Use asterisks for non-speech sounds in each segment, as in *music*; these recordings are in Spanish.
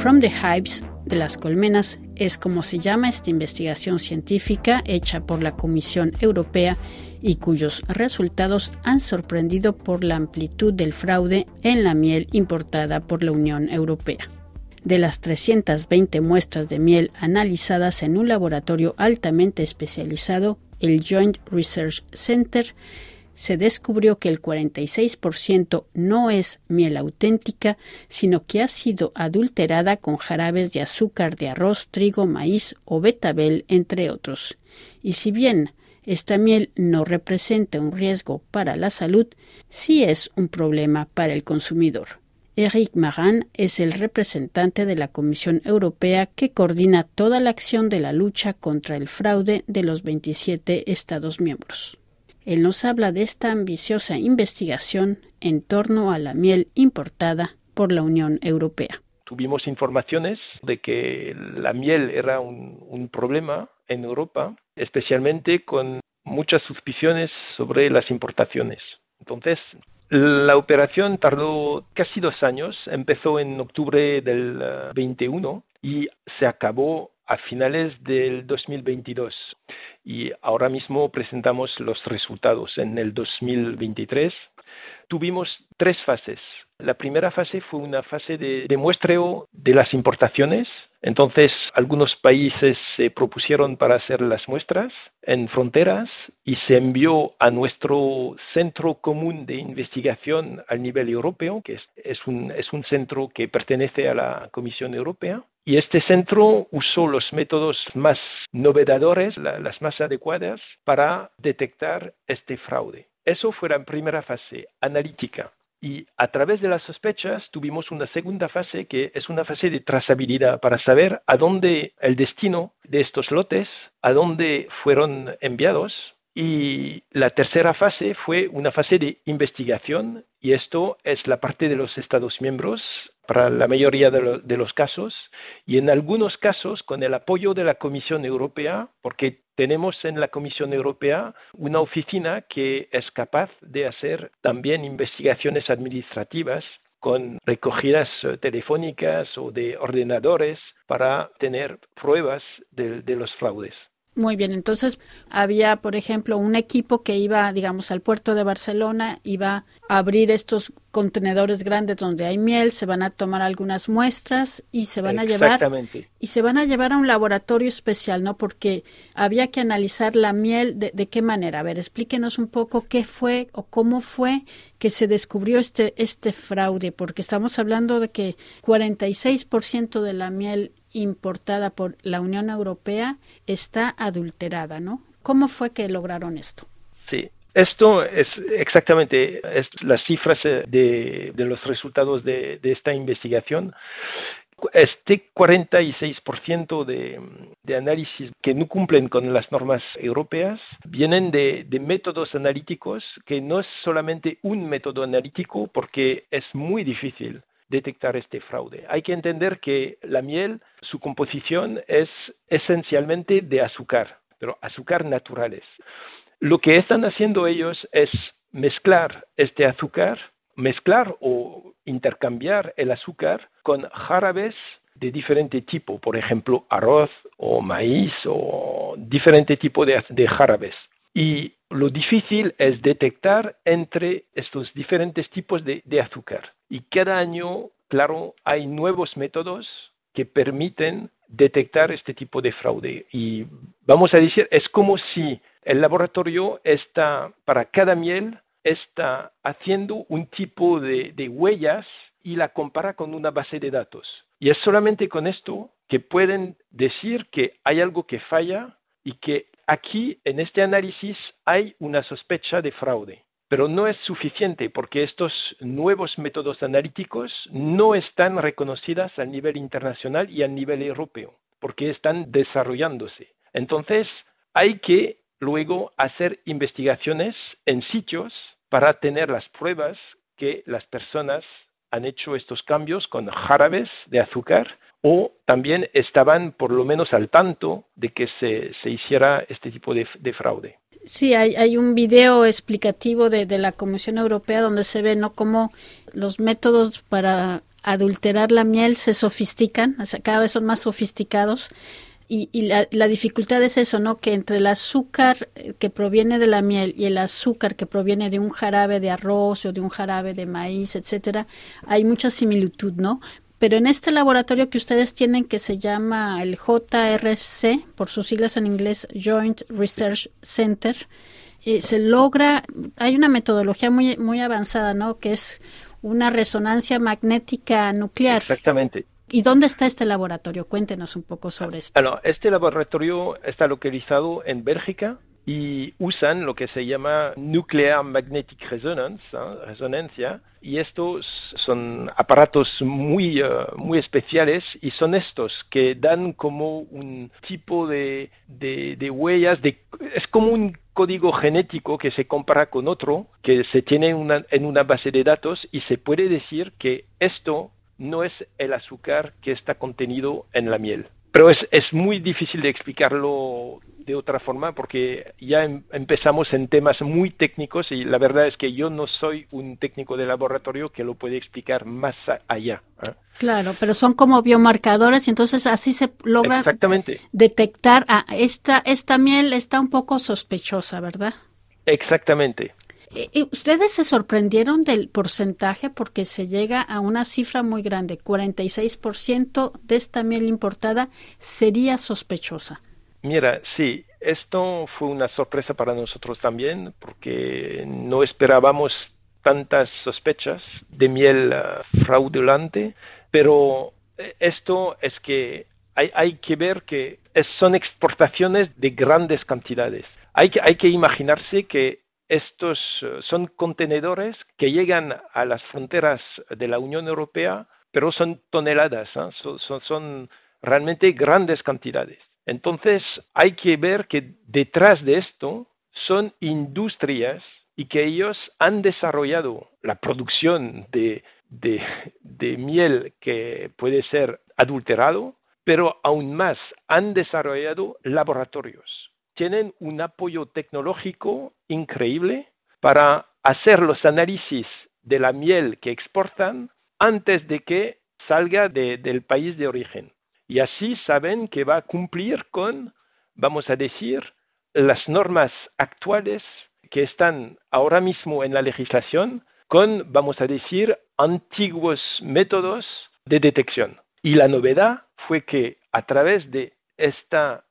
From the Hives, de las colmenas, es como se llama esta investigación científica hecha por la Comisión Europea y cuyos resultados han sorprendido por la amplitud del fraude en la miel importada por la Unión Europea. De las 320 muestras de miel analizadas en un laboratorio altamente especializado, el Joint Research Center, se descubrió que el 46% no es miel auténtica, sino que ha sido adulterada con jarabes de azúcar de arroz, trigo, maíz o betabel, entre otros. Y si bien esta miel no representa un riesgo para la salud, sí es un problema para el consumidor. Eric Maran es el representante de la Comisión Europea que coordina toda la acción de la lucha contra el fraude de los 27 Estados miembros. Él nos habla de esta ambiciosa investigación en torno a la miel importada por la Unión Europea. Tuvimos informaciones de que la miel era un, problema en Europa, especialmente con muchas suspiciones sobre las importaciones. Entonces, la operación tardó casi dos años, empezó en octubre del 21 eh, y se acabó a finales del 2022 y ahora mismo presentamos los resultados. En el 2023 tuvimos tres fases. La primera fase fue una fase de, muestreo de las importaciones. Entonces, algunos países se propusieron para hacer las muestras en fronteras y se envió a nuestro centro común de investigación a nivel europeo, que es, un, es un centro que pertenece a la Comisión Europea. Y este centro usó los métodos más novedadores, las más adecuadas, para detectar este fraude. Eso fue la primera fase, analítica. Y a través de las sospechas tuvimos una segunda fase que es una fase de trazabilidad para saber a dónde el destino de estos lotes, a dónde fueron enviados. Y la tercera fase fue una fase de investigación y esto es la parte de los Estados miembros para la mayoría de, los casos y en algunos casos con el apoyo de la Comisión Europea, porque tenemos en la Comisión Europea una oficina que es capaz de hacer también investigaciones administrativas con recogidas eh, telefónicas o de ordenadores para tener pruebas de los fraudes. Muy bien, entonces había, por ejemplo, un equipo que iba, digamos, al puerto de Barcelona, iba a abrir estos contenedores grandes donde hay miel, se van a tomar algunas muestras y se van a llevar y se van a llevar a un laboratorio especial, ¿no? Porque había que analizar la miel de, de qué manera. A ver, explíquenos un poco qué fue o cómo fue que se descubrió este este fraude, porque estamos hablando de que 46% de la miel importada por la Unión Europea está adulterada, ¿no? ¿Cómo fue que lograron esto? Sí, esto es exactamente las cifras eh, de, los resultados de, esta investigación. Este 46% de, de análisis que no cumplen con las normas europeas vienen de, de métodos analíticos que no es solamente un método analítico porque es muy difícil detectar este fraude. Hay que entender que la miel, su composición es esencialmente de azúcar, pero azúcar naturales. Lo que están haciendo ellos es mezclar este azúcar, mezclar o intercambiar el azúcar con jarabes de diferente tipo, por ejemplo, arroz o maíz o diferente tipo de, jarabes. Y lo difícil es detectar entre estos diferentes tipos de azúcar. Y cada año, claro, hay nuevos métodos que permiten detectar este tipo de fraude. Y vamos a decir, es como si el laboratorio está, para cada miel, está haciendo un tipo de, de huellas y la compara con una base de datos. Y es solamente con esto que pueden decir que hay algo que falla y que aquí, en este análisis, hay una sospecha de fraude. Pero no es suficiente porque estos nuevos métodos analíticos no están reconocidos a nivel internacional y a nivel europeo, porque están desarrollándose. Entonces, hay que luego hacer investigaciones en sitios para tener las pruebas que las personas han hecho estos cambios con jarabes de azúcar o también estaban por lo menos al tanto de que se, hiciera este tipo de fraude. Sí, hay, hay un video explicativo de, de, la Comisión Europea donde se ve no cómo los métodos para adulterar la miel se sofistican, o sea, cada vez son más sofisticados. Y, la, la, dificultad es eso, ¿no? Que entre el azúcar que proviene de la miel y el azúcar que proviene de un jarabe de arroz o de un jarabe de maíz, etcétera, hay mucha similitud, ¿no? Pero en este laboratorio que ustedes tienen, que se llama el JRC, por sus siglas en inglés, Joint Research Center, eh, se logra, hay una metodología muy, muy avanzada, ¿no? Que es una resonancia magnética nuclear. Exactamente. ¿Y dónde está este laboratorio? Cuéntenos un poco sobre esto. Bueno, este laboratorio está localizado en Bélgica, y usan lo que se llama Nuclear Magnetic Resonance, ¿eh? resonancia, y estos son aparatos muy, eh, muy especiales y son estos que dan como un tipo de, de, huellas, de, es como un código genético que se compara con otro, que se tiene una, en una base de datos y se puede decir que esto no es el azúcar que está contenido en la miel. Pero es, es muy difícil de explicarlo de otra forma porque ya em, empezamos en temas muy técnicos y la verdad es que yo no soy un técnico de laboratorio que lo puede explicar más allá. ¿eh? Claro, pero son como biomarcadores y entonces así se logra detectar, a ah, esta, esta miel está un poco sospechosa, ¿verdad? Exactamente. ¿Ustedes se sorprendieron del porcentaje porque se llega a una cifra muy grande? 46% de esta miel importada sería sospechosa. Mira, sí, esto fue una sorpresa para nosotros también porque no esperábamos tantas sospechas de miel uh, fraudulante, pero eh, esto es que hay, hay que ver que son exportaciones de grandes cantidades. Hay que, hay que imaginarse que estos uh, son contenedores que llegan a las fronteras de la Unión Europea, pero son toneladas, ¿eh? son, son realmente grandes cantidades. Entonces hay que ver que detrás de esto son industrias y que ellos han desarrollado la producción de, miel que puede ser adulterado, pero aún más han desarrollado laboratorios. Tienen un apoyo tecnológico increíble para hacer los análisis de la miel que exportan antes de que salga del país de origen y así saben que va a cumplir con, vamos a decir, las normas actuales que están ahora mismo en la legislación con, vamos a decir, antiguos métodos de detección. Y la novedad fue que a través de esta,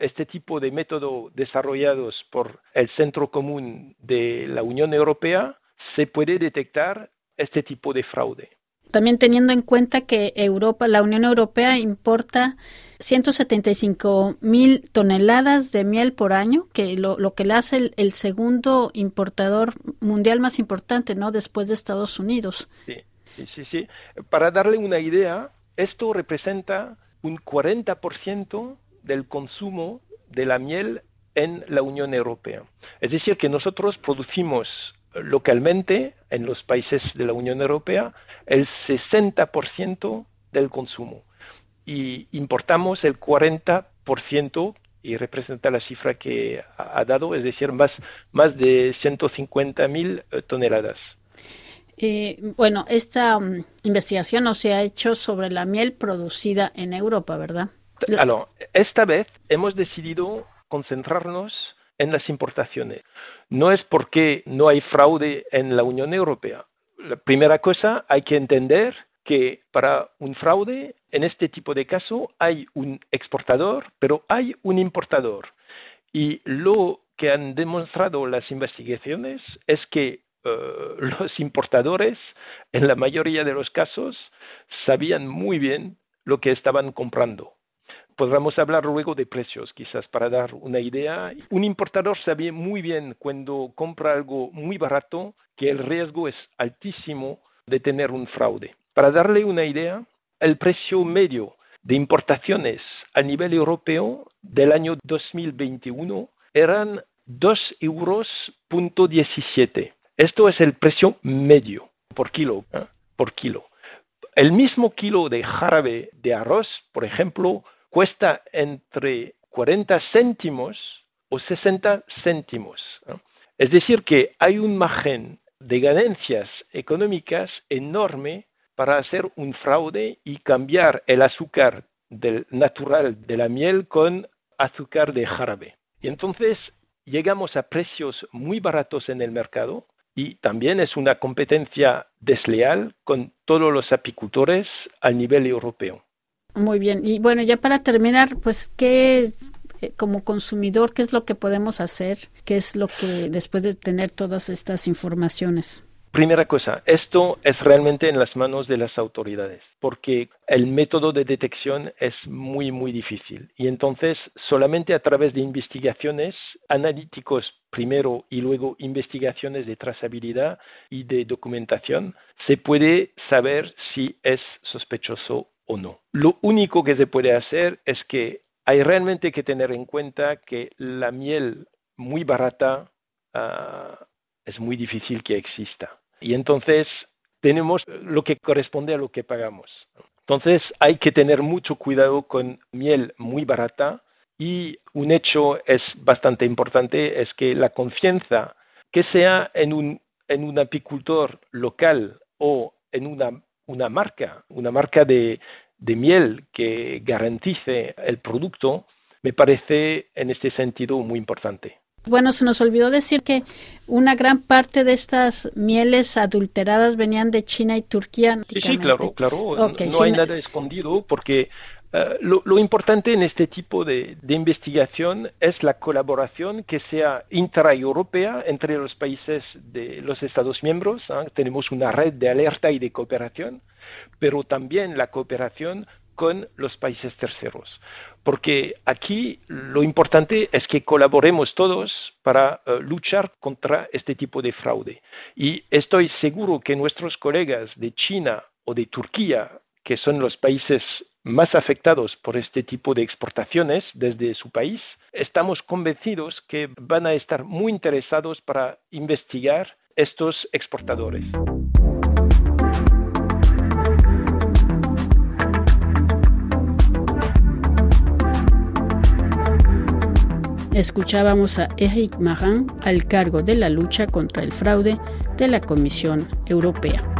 este tipo de métodos desarrollados por el Centro Común de la Unión Europea, se puede detectar este tipo de fraude. También teniendo en cuenta que Europa, la Unión Europea importa 175 mil toneladas de miel por año, que lo, lo que le hace el, segundo importador mundial más importante, ¿no? Después de Estados Unidos. Sí, sí, sí. Para darle una idea, esto representa un 40% del consumo de la miel en la Unión Europea. Es decir, que nosotros producimos localmente en los países de la Unión Europea el 60% del consumo y importamos el 40% y representa la cifra que ha dado, es decir, más, más de 150 mil eh, toneladas. Eh, bueno, esta um, investigación no se ha hecho sobre la miel producida en Europa, ¿verdad? Esta vez hemos decidido concentrarnos en las importaciones. No es porque no hay fraude en la Unión Europea. La primera cosa, hay que entender que para un fraude, en este tipo de caso, hay un exportador, pero hay un importador. Y lo que han demostrado las investigaciones es que eh, *laughs* los importadores, en la mayoría de los casos, sabían muy bien lo que estaban comprando. Podríamos hablar luego de precios, quizás para dar una idea. Un importador sabe muy bien cuando compra algo muy barato que el riesgo es altísimo de tener un fraude. Para darle una idea, el precio medio de importaciones a nivel europeo del año 2021 eran 2 euros Esto es el precio medio por kilo, ¿eh? por kilo. El mismo kilo de jarabe de arroz, por ejemplo, cuesta entre 40 céntimos o 60 céntimos. Es decir, que hay un margen de ganancias económicas enorme para hacer un fraude y cambiar el azúcar del natural de la miel con azúcar de jarabe. Y entonces llegamos a precios muy baratos en el mercado y también es una competencia desleal con todos los apicultores a nivel europeo. Muy bien. Y bueno, ya para terminar, pues, ¿qué eh, como consumidor, qué es lo que podemos hacer? ¿Qué es lo que después de tener todas estas informaciones? Primera cosa, esto es realmente en las manos de las autoridades, porque el método de detección es muy, muy difícil. Y entonces, solamente a través de investigaciones analíticos primero y luego investigaciones de trazabilidad y de documentación, se puede saber si es sospechoso o no. Lo único que se puede hacer es que hay realmente que tener en cuenta que la miel muy barata ah, es muy difícil que exista y entonces tenemos lo que corresponde a lo que pagamos. Entonces hay que tener mucho cuidado con miel muy barata y un hecho es bastante importante, es que la confianza, que sea en un, en un apicultor local o en una, una marca, una marca de, de miel que garantice el producto, me parece en este sentido muy importante. Bueno, se nos olvidó decir que una gran parte de estas mieles adulteradas venían de China y Turquía. Sí, sí, claro, claro. no, hay nada escondido porque eh, lo, importante en este tipo de, investigación es la colaboración que sea intraeuropea entre los países de los Estados miembros. ¿ah? Tenemos una red de alerta y de cooperación, pero también la cooperación con los países terceros. Porque aquí lo importante es que colaboremos todos para eh, luchar contra este tipo de fraude. Y estoy seguro que nuestros colegas de China o de Turquía, que son los países más afectados por este tipo de exportaciones desde su país, estamos convencidos que van a estar muy interesados para investigar estos exportadores. Escuchábamos a Eric Marin al cargo de la lucha contra el fraude de la Comisión Europea.